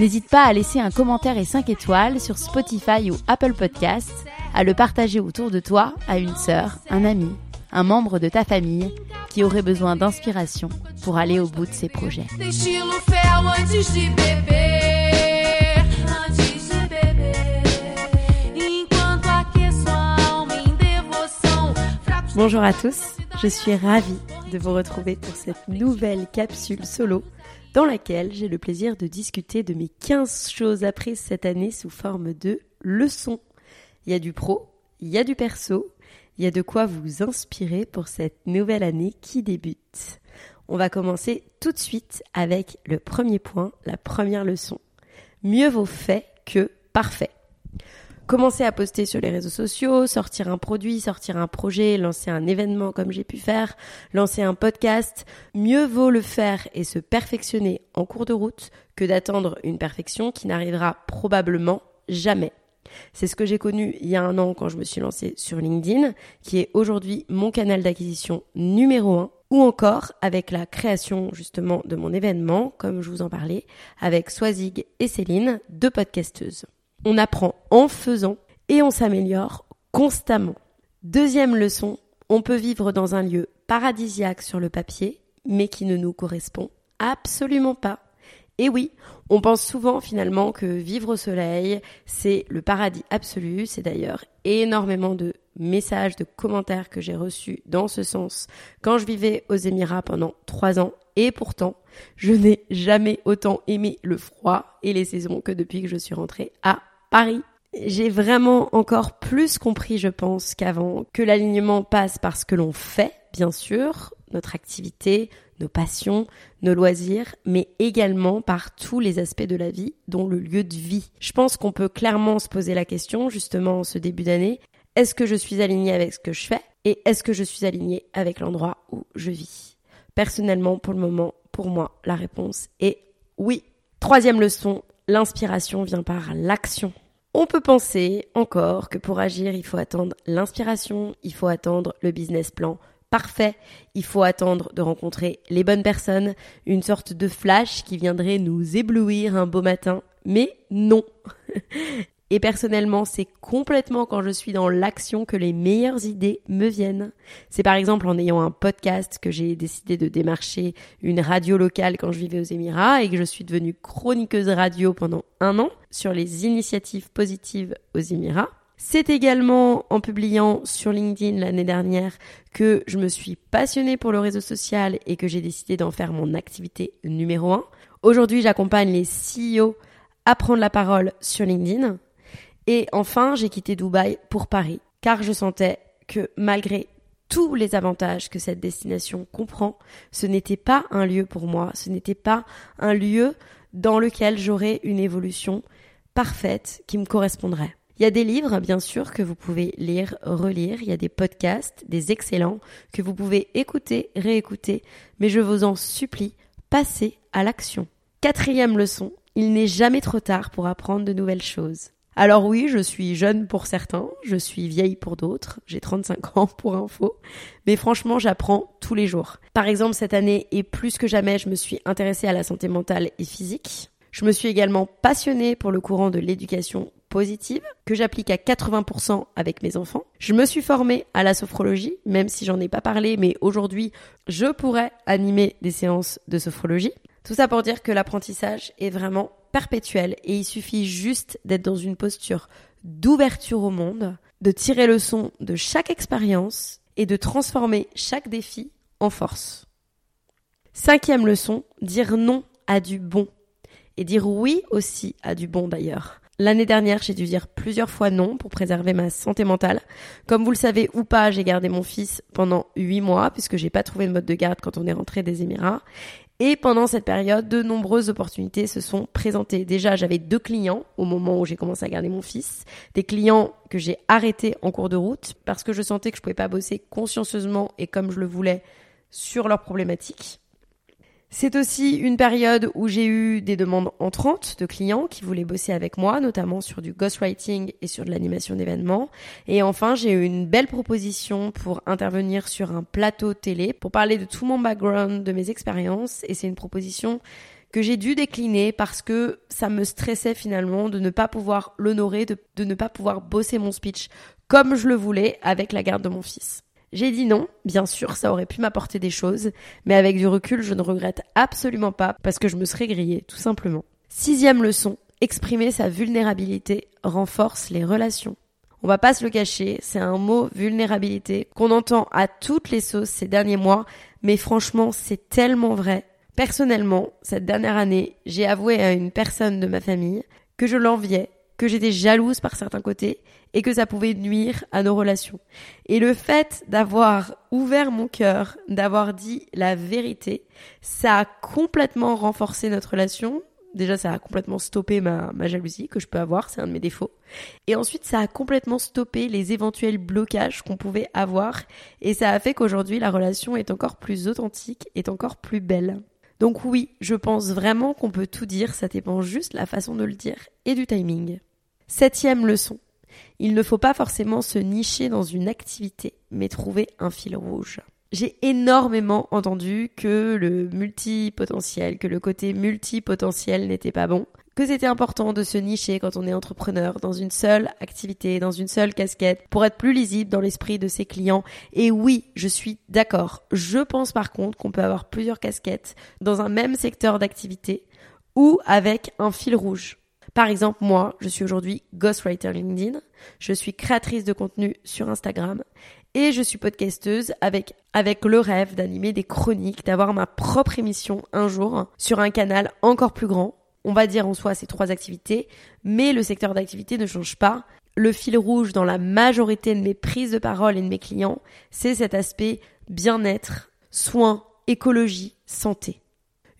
n'hésite pas à laisser un commentaire et 5 étoiles sur Spotify ou Apple Podcasts, à le partager autour de toi à une sœur, un ami, un membre de ta famille qui aurait besoin d'inspiration pour aller au bout de ses projets. Bonjour à tous, je suis ravie de vous retrouver pour cette nouvelle capsule solo dans laquelle j'ai le plaisir de discuter de mes 15 choses apprises cette année sous forme de leçons. Il y a du pro, il y a du perso, il y a de quoi vous inspirer pour cette nouvelle année qui débute. On va commencer tout de suite avec le premier point, la première leçon. Mieux vaut fait que parfait commencer à poster sur les réseaux sociaux, sortir un produit, sortir un projet, lancer un événement comme j'ai pu faire, lancer un podcast, mieux vaut le faire et se perfectionner en cours de route que d'attendre une perfection qui n'arrivera probablement jamais. C'est ce que j'ai connu il y a un an quand je me suis lancée sur LinkedIn, qui est aujourd'hui mon canal d'acquisition numéro un, ou encore avec la création justement de mon événement, comme je vous en parlais, avec Swazig et Céline, deux podcasteuses. On apprend en faisant et on s'améliore constamment. Deuxième leçon, on peut vivre dans un lieu paradisiaque sur le papier, mais qui ne nous correspond absolument pas. Et oui, on pense souvent finalement que vivre au soleil, c'est le paradis absolu. C'est d'ailleurs énormément de messages, de commentaires que j'ai reçus dans ce sens quand je vivais aux Émirats pendant trois ans. Et pourtant, je n'ai jamais autant aimé le froid et les saisons que depuis que je suis rentrée à Paris. J'ai vraiment encore plus compris, je pense, qu'avant, que l'alignement passe par ce que l'on fait, bien sûr, notre activité, nos passions, nos loisirs, mais également par tous les aspects de la vie, dont le lieu de vie. Je pense qu'on peut clairement se poser la question, justement, en ce début d'année, est-ce que je suis aligné avec ce que je fais et est-ce que je suis aligné avec l'endroit où je vis? Personnellement, pour le moment, pour moi, la réponse est oui. Troisième leçon, l'inspiration vient par l'action. On peut penser encore que pour agir, il faut attendre l'inspiration, il faut attendre le business plan parfait, il faut attendre de rencontrer les bonnes personnes, une sorte de flash qui viendrait nous éblouir un beau matin. Mais non. Et personnellement, c'est complètement quand je suis dans l'action que les meilleures idées me viennent. C'est par exemple en ayant un podcast que j'ai décidé de démarcher une radio locale quand je vivais aux Émirats et que je suis devenue chroniqueuse radio pendant un an sur les initiatives positives aux Émirats. C'est également en publiant sur LinkedIn l'année dernière que je me suis passionnée pour le réseau social et que j'ai décidé d'en faire mon activité numéro un. Aujourd'hui, j'accompagne les CEO à prendre la parole sur LinkedIn et enfin, j'ai quitté Dubaï pour Paris, car je sentais que malgré tous les avantages que cette destination comprend, ce n'était pas un lieu pour moi, ce n'était pas un lieu dans lequel j'aurais une évolution parfaite qui me correspondrait. Il y a des livres, bien sûr, que vous pouvez lire, relire. Il y a des podcasts, des excellents, que vous pouvez écouter, réécouter. Mais je vous en supplie, passez à l'action. Quatrième leçon, il n'est jamais trop tard pour apprendre de nouvelles choses. Alors oui, je suis jeune pour certains, je suis vieille pour d'autres, j'ai 35 ans pour info, mais franchement j'apprends tous les jours. Par exemple cette année et plus que jamais je me suis intéressée à la santé mentale et physique. Je me suis également passionnée pour le courant de l'éducation positive que j'applique à 80% avec mes enfants. Je me suis formée à la sophrologie, même si j'en ai pas parlé, mais aujourd'hui je pourrais animer des séances de sophrologie. Tout ça pour dire que l'apprentissage est vraiment perpétuel et il suffit juste d'être dans une posture d'ouverture au monde, de tirer le son de chaque expérience et de transformer chaque défi en force. Cinquième leçon, dire non à du bon. Et dire oui aussi à du bon d'ailleurs. L'année dernière, j'ai dû dire plusieurs fois non pour préserver ma santé mentale. Comme vous le savez ou pas, j'ai gardé mon fils pendant huit mois puisque j'ai pas trouvé de mode de garde quand on est rentré des Émirats. Et pendant cette période, de nombreuses opportunités se sont présentées. Déjà, j'avais deux clients au moment où j'ai commencé à garder mon fils, des clients que j'ai arrêtés en cours de route parce que je sentais que je pouvais pas bosser consciencieusement et comme je le voulais sur leurs problématiques. C'est aussi une période où j'ai eu des demandes entrantes de clients qui voulaient bosser avec moi, notamment sur du ghostwriting et sur de l'animation d'événements. Et enfin, j'ai eu une belle proposition pour intervenir sur un plateau télé pour parler de tout mon background, de mes expériences. Et c'est une proposition que j'ai dû décliner parce que ça me stressait finalement de ne pas pouvoir l'honorer, de, de ne pas pouvoir bosser mon speech comme je le voulais avec la garde de mon fils. J'ai dit non, bien sûr, ça aurait pu m'apporter des choses, mais avec du recul, je ne regrette absolument pas parce que je me serais grillée, tout simplement. Sixième leçon, exprimer sa vulnérabilité renforce les relations. On va pas se le cacher, c'est un mot vulnérabilité qu'on entend à toutes les sauces ces derniers mois, mais franchement, c'est tellement vrai. Personnellement, cette dernière année, j'ai avoué à une personne de ma famille que je l'enviais, que j'étais jalouse par certains côtés et que ça pouvait nuire à nos relations. Et le fait d'avoir ouvert mon cœur, d'avoir dit la vérité, ça a complètement renforcé notre relation. Déjà, ça a complètement stoppé ma, ma jalousie que je peux avoir, c'est un de mes défauts. Et ensuite, ça a complètement stoppé les éventuels blocages qu'on pouvait avoir. Et ça a fait qu'aujourd'hui, la relation est encore plus authentique, est encore plus belle. Donc oui, je pense vraiment qu'on peut tout dire, ça dépend juste la façon de le dire et du timing. Septième leçon. Il ne faut pas forcément se nicher dans une activité, mais trouver un fil rouge. J'ai énormément entendu que le multipotentiel, que le côté multipotentiel n'était pas bon, que c'était important de se nicher quand on est entrepreneur dans une seule activité, dans une seule casquette, pour être plus lisible dans l'esprit de ses clients. Et oui, je suis d'accord. Je pense par contre qu'on peut avoir plusieurs casquettes dans un même secteur d'activité ou avec un fil rouge. Par exemple, moi, je suis aujourd'hui ghostwriter LinkedIn, je suis créatrice de contenu sur Instagram et je suis podcasteuse avec, avec le rêve d'animer des chroniques, d'avoir ma propre émission un jour sur un canal encore plus grand. On va dire en soi ces trois activités, mais le secteur d'activité ne change pas. Le fil rouge dans la majorité de mes prises de parole et de mes clients, c'est cet aspect bien-être, soins, écologie, santé.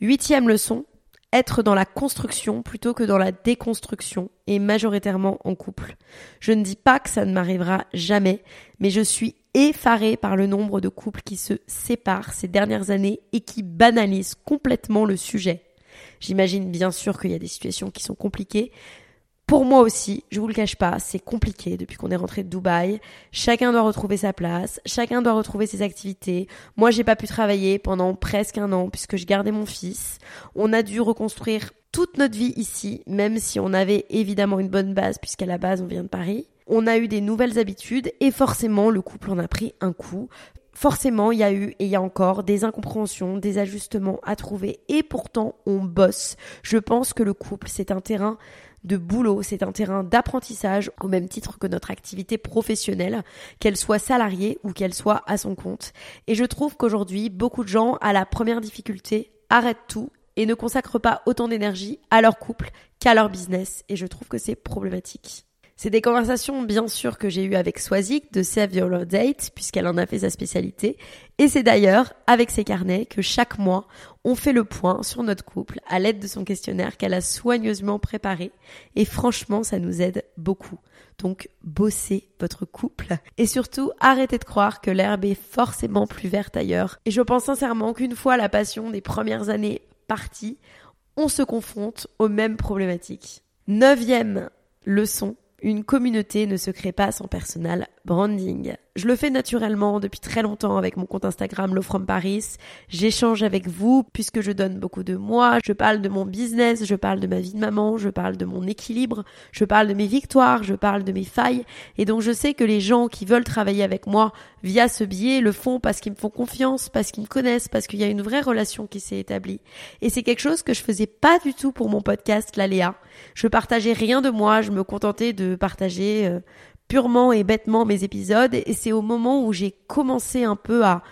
Huitième leçon, être dans la construction plutôt que dans la déconstruction et majoritairement en couple. Je ne dis pas que ça ne m'arrivera jamais, mais je suis effarée par le nombre de couples qui se séparent ces dernières années et qui banalisent complètement le sujet. J'imagine bien sûr qu'il y a des situations qui sont compliquées, pour moi aussi, je vous le cache pas, c'est compliqué depuis qu'on est rentré de Dubaï. Chacun doit retrouver sa place, chacun doit retrouver ses activités. Moi, j'ai pas pu travailler pendant presque un an puisque je gardais mon fils. On a dû reconstruire toute notre vie ici, même si on avait évidemment une bonne base puisqu'à la base on vient de Paris. On a eu des nouvelles habitudes et forcément le couple en a pris un coup. Forcément, il y a eu et il y a encore des incompréhensions, des ajustements à trouver et pourtant on bosse. Je pense que le couple, c'est un terrain de boulot, c'est un terrain d'apprentissage au même titre que notre activité professionnelle, qu'elle soit salariée ou qu'elle soit à son compte. Et je trouve qu'aujourd'hui, beaucoup de gens, à la première difficulté, arrêtent tout et ne consacrent pas autant d'énergie à leur couple qu'à leur business. Et je trouve que c'est problématique. C'est des conversations bien sûr que j'ai eues avec Swazik de Save Your Date puisqu'elle en a fait sa spécialité et c'est d'ailleurs avec ses carnets que chaque mois on fait le point sur notre couple à l'aide de son questionnaire qu'elle a soigneusement préparé et franchement ça nous aide beaucoup. Donc bossez votre couple et surtout arrêtez de croire que l'herbe est forcément plus verte ailleurs et je pense sincèrement qu'une fois la passion des premières années partie, on se confronte aux mêmes problématiques. Neuvième leçon, une communauté ne se crée pas sans personal branding. Je le fais naturellement depuis très longtemps avec mon compte Instagram Low From Paris. J'échange avec vous puisque je donne beaucoup de moi. Je parle de mon business, je parle de ma vie de maman, je parle de mon équilibre, je parle de mes victoires, je parle de mes failles. Et donc je sais que les gens qui veulent travailler avec moi via ce biais le font parce qu'ils me font confiance, parce qu'ils me connaissent, parce qu'il y a une vraie relation qui s'est établie. Et c'est quelque chose que je faisais pas du tout pour mon podcast La Léa. Je partageais rien de moi, je me contentais de partager euh, purement et bêtement mes épisodes et c'est au moment où j'ai commencé un peu à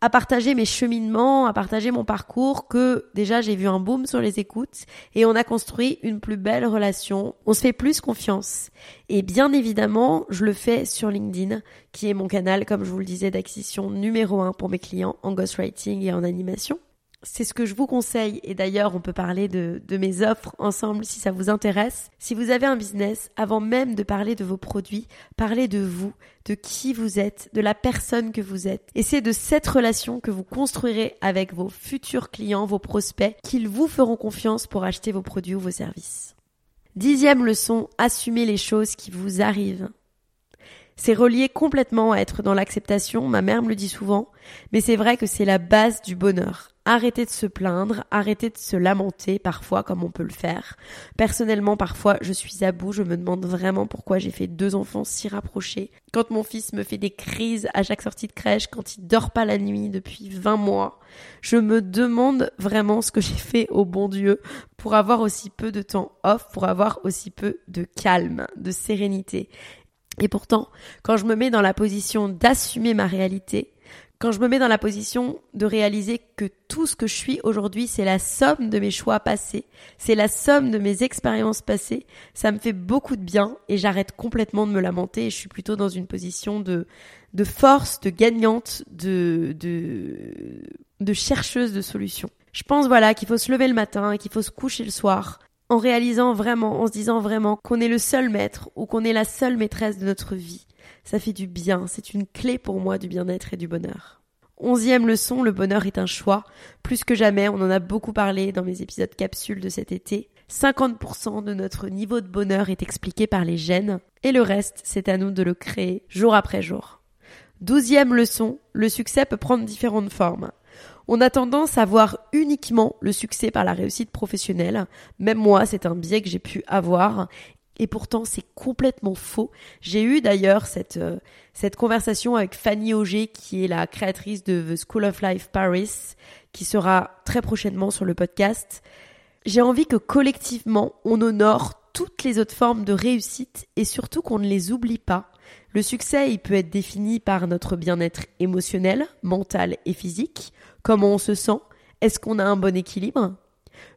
à partager mes cheminements, à partager mon parcours, que déjà j'ai vu un boom sur les écoutes et on a construit une plus belle relation. On se fait plus confiance. Et bien évidemment, je le fais sur LinkedIn, qui est mon canal, comme je vous le disais, d'acquisition numéro un pour mes clients en ghostwriting et en animation c'est ce que je vous conseille, et d'ailleurs on peut parler de, mes offres ensemble si ça vous intéresse. Si vous avez un business, avant même de parler de vos produits, parlez de vous, de qui vous êtes, de la personne que vous êtes. Et c'est de cette relation que vous construirez avec vos futurs clients, vos prospects, qu'ils vous feront confiance pour acheter vos produits ou vos services. Dixième leçon, assumez les choses qui vous arrivent. C'est relié complètement à être dans l'acceptation, ma mère me le dit souvent, mais c'est vrai que c'est la base du bonheur. Arrêtez de se plaindre, arrêtez de se lamenter parfois comme on peut le faire. Personnellement, parfois, je suis à bout, je me demande vraiment pourquoi j'ai fait deux enfants si rapprochés. Quand mon fils me fait des crises à chaque sortie de crèche, quand il dort pas la nuit depuis 20 mois, je me demande vraiment ce que j'ai fait au bon Dieu pour avoir aussi peu de temps off, pour avoir aussi peu de calme, de sérénité. Et pourtant, quand je me mets dans la position d'assumer ma réalité, quand je me mets dans la position de réaliser que tout ce que je suis aujourd'hui, c'est la somme de mes choix passés, c'est la somme de mes expériences passées, ça me fait beaucoup de bien et j'arrête complètement de me lamenter et je suis plutôt dans une position de, de force, de gagnante, de, de, de chercheuse de solutions. Je pense voilà qu'il faut se lever le matin qu'il faut se coucher le soir en réalisant vraiment, en se disant vraiment qu'on est le seul maître ou qu'on est la seule maîtresse de notre vie. Ça fait du bien, c'est une clé pour moi du bien-être et du bonheur. Onzième leçon, le bonheur est un choix. Plus que jamais, on en a beaucoup parlé dans mes épisodes capsules de cet été. 50% de notre niveau de bonheur est expliqué par les gènes, et le reste, c'est à nous de le créer jour après jour. Douzième leçon, le succès peut prendre différentes formes. On a tendance à voir uniquement le succès par la réussite professionnelle. Même moi, c'est un biais que j'ai pu avoir. Et pourtant, c'est complètement faux. J'ai eu d'ailleurs cette, euh, cette conversation avec Fanny Auger, qui est la créatrice de The School of Life Paris, qui sera très prochainement sur le podcast. J'ai envie que collectivement, on honore toutes les autres formes de réussite et surtout qu'on ne les oublie pas. Le succès, peut être défini par notre bien-être émotionnel, mental et physique, Comment on se sent? Est-ce qu'on a un bon équilibre?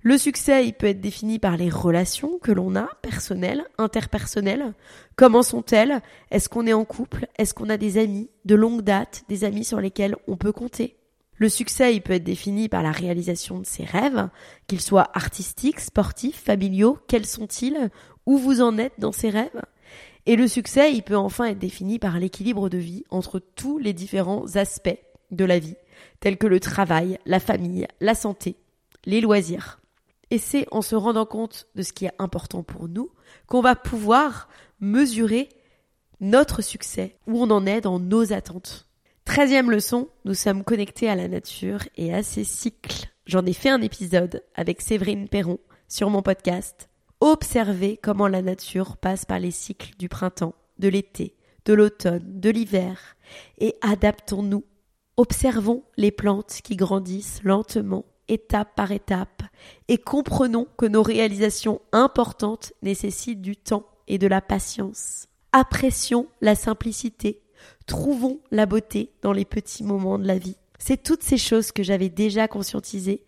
Le succès, il peut être défini par les relations que l'on a, personnelles, interpersonnelles. Comment sont-elles? Est-ce qu'on est en couple? Est-ce qu'on a des amis de longue date, des amis sur lesquels on peut compter? Le succès, peut être défini par la réalisation de ses rêves, qu'ils soient artistiques, sportifs, familiaux, quels sont-ils? Où vous en êtes dans ces rêves? Et le succès, il peut enfin être défini par l'équilibre de vie entre tous les différents aspects de la vie, tels que le travail, la famille, la santé, les loisirs. Et c'est en se rendant compte de ce qui est important pour nous qu'on va pouvoir mesurer notre succès, où on en est dans nos attentes. Treizième leçon, nous sommes connectés à la nature et à ses cycles. J'en ai fait un épisode avec Séverine Perron sur mon podcast. Observez comment la nature passe par les cycles du printemps, de l'été, de l'automne, de l'hiver, et adaptons-nous Observons les plantes qui grandissent lentement, étape par étape, et comprenons que nos réalisations importantes nécessitent du temps et de la patience. Apprécions la simplicité, trouvons la beauté dans les petits moments de la vie. C'est toutes ces choses que j'avais déjà conscientisées,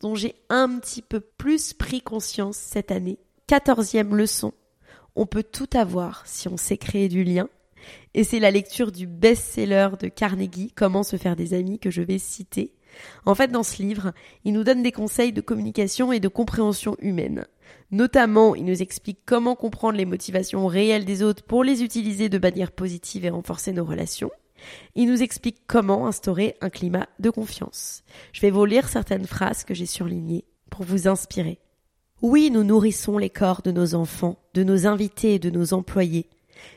dont j'ai un petit peu plus pris conscience cette année. Quatorzième leçon. On peut tout avoir si on sait créer du lien. Et c'est la lecture du best-seller de Carnegie, Comment se faire des amis, que je vais citer. En fait, dans ce livre, il nous donne des conseils de communication et de compréhension humaine. Notamment, il nous explique comment comprendre les motivations réelles des autres pour les utiliser de manière positive et renforcer nos relations. Il nous explique comment instaurer un climat de confiance. Je vais vous lire certaines phrases que j'ai surlignées pour vous inspirer. Oui, nous nourrissons les corps de nos enfants, de nos invités et de nos employés,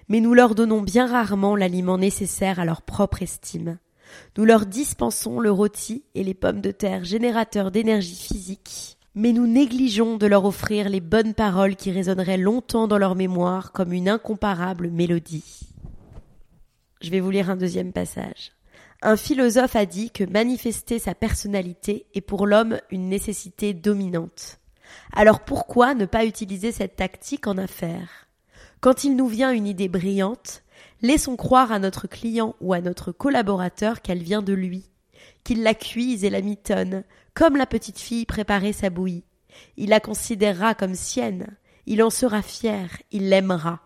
mais nous leur donnons bien rarement l'aliment nécessaire à leur propre estime. Nous leur dispensons le rôti et les pommes de terre générateurs d'énergie physique, mais nous négligeons de leur offrir les bonnes paroles qui résonneraient longtemps dans leur mémoire comme une incomparable mélodie. Je vais vous lire un deuxième passage. Un philosophe a dit que manifester sa personnalité est pour l'homme une nécessité dominante. Alors pourquoi ne pas utiliser cette tactique en affaires? Quand il nous vient une idée brillante, laissons croire à notre client ou à notre collaborateur qu'elle vient de lui, qu'il la cuise et la mitonne, comme la petite fille préparait sa bouillie. Il la considérera comme sienne, il en sera fier, il l'aimera,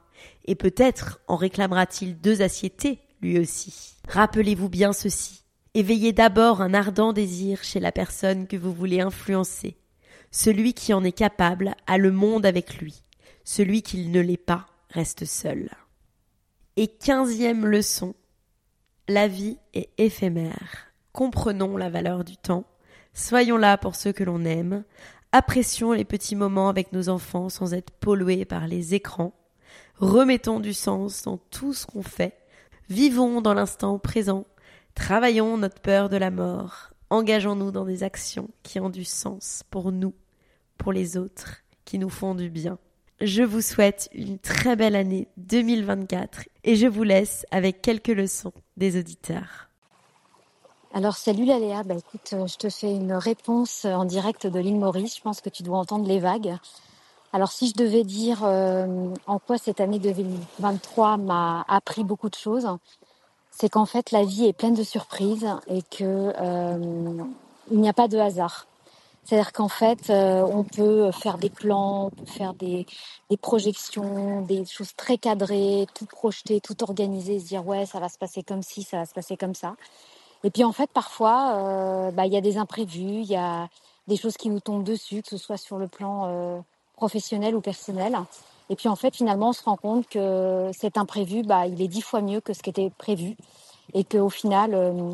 et peut-être en réclamera-t-il deux assietés lui aussi. Rappelez-vous bien ceci. Éveillez d'abord un ardent désir chez la personne que vous voulez influencer. Celui qui en est capable a le monde avec lui. Celui qui ne l'est pas reste seul. Et quinzième leçon. La vie est éphémère. Comprenons la valeur du temps. Soyons là pour ceux que l'on aime. Apprécions les petits moments avec nos enfants sans être pollués par les écrans. Remettons du sens dans tout ce qu'on fait Vivons dans l'instant présent, travaillons notre peur de la mort, engageons-nous dans des actions qui ont du sens pour nous, pour les autres, qui nous font du bien. Je vous souhaite une très belle année 2024 et je vous laisse avec quelques leçons des auditeurs. Alors salut Léa, bah écoute, euh, je te fais une réponse en direct de l'île Maurice. Je pense que tu dois entendre les vagues. Alors si je devais dire euh, en quoi cette année 2023 m'a appris beaucoup de choses, c'est qu'en fait la vie est pleine de surprises et que euh, n'y a pas de hasard. C'est-à-dire qu'en fait, euh, on peut faire des plans, on peut faire des, projections, des choses très cadrées, tout projeter, tout organiser, se dire ouais, ça va se passer comme ci, ça va se passer comme ça. Et puis en fait, parfois, bah, il y a des imprévus, il y a des choses qui nous tombent dessus, que ce soit sur le plan professionnel ou personnel. Et puis en fait, finalement, on se rend compte que cet imprévu, bah, il est dix fois mieux que ce qui était prévu, et qu'au final, euh,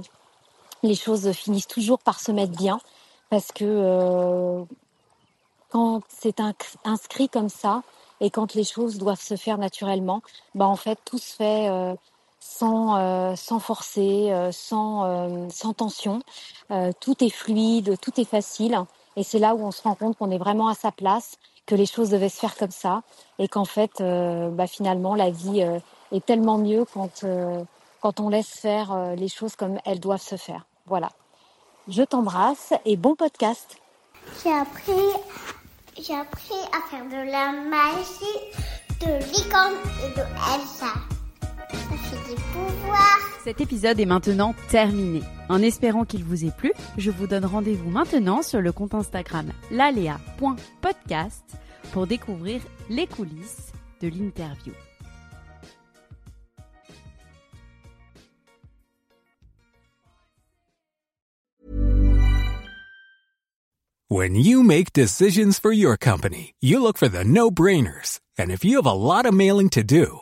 les choses finissent toujours par se mettre bien, parce que euh, quand c'est inscrit comme ça, et quand les choses doivent se faire naturellement, bah en fait, tout se fait euh, sans, sans forcer, sans, sans tension. tout est fluide, tout est facile. Et c'est là où on se rend compte qu'on est vraiment à sa place que les choses devaient se faire comme ça et qu'en fait, euh, bah, finalement, la vie euh, est tellement mieux quand, euh, quand on laisse faire les choses comme elles doivent se faire. Voilà. Je t'embrasse et bon podcast. J'ai appris, appris à faire de la magie, de licorne et de Elsa. Cet épisode est maintenant terminé. En espérant qu'il vous ait plu, je vous donne rendez-vous maintenant sur le compte Instagram lalea.podcast pour découvrir les coulisses de l'interview. When you make decisions for your company, you look for the no-brainers. And if you have a lot of mailing to do,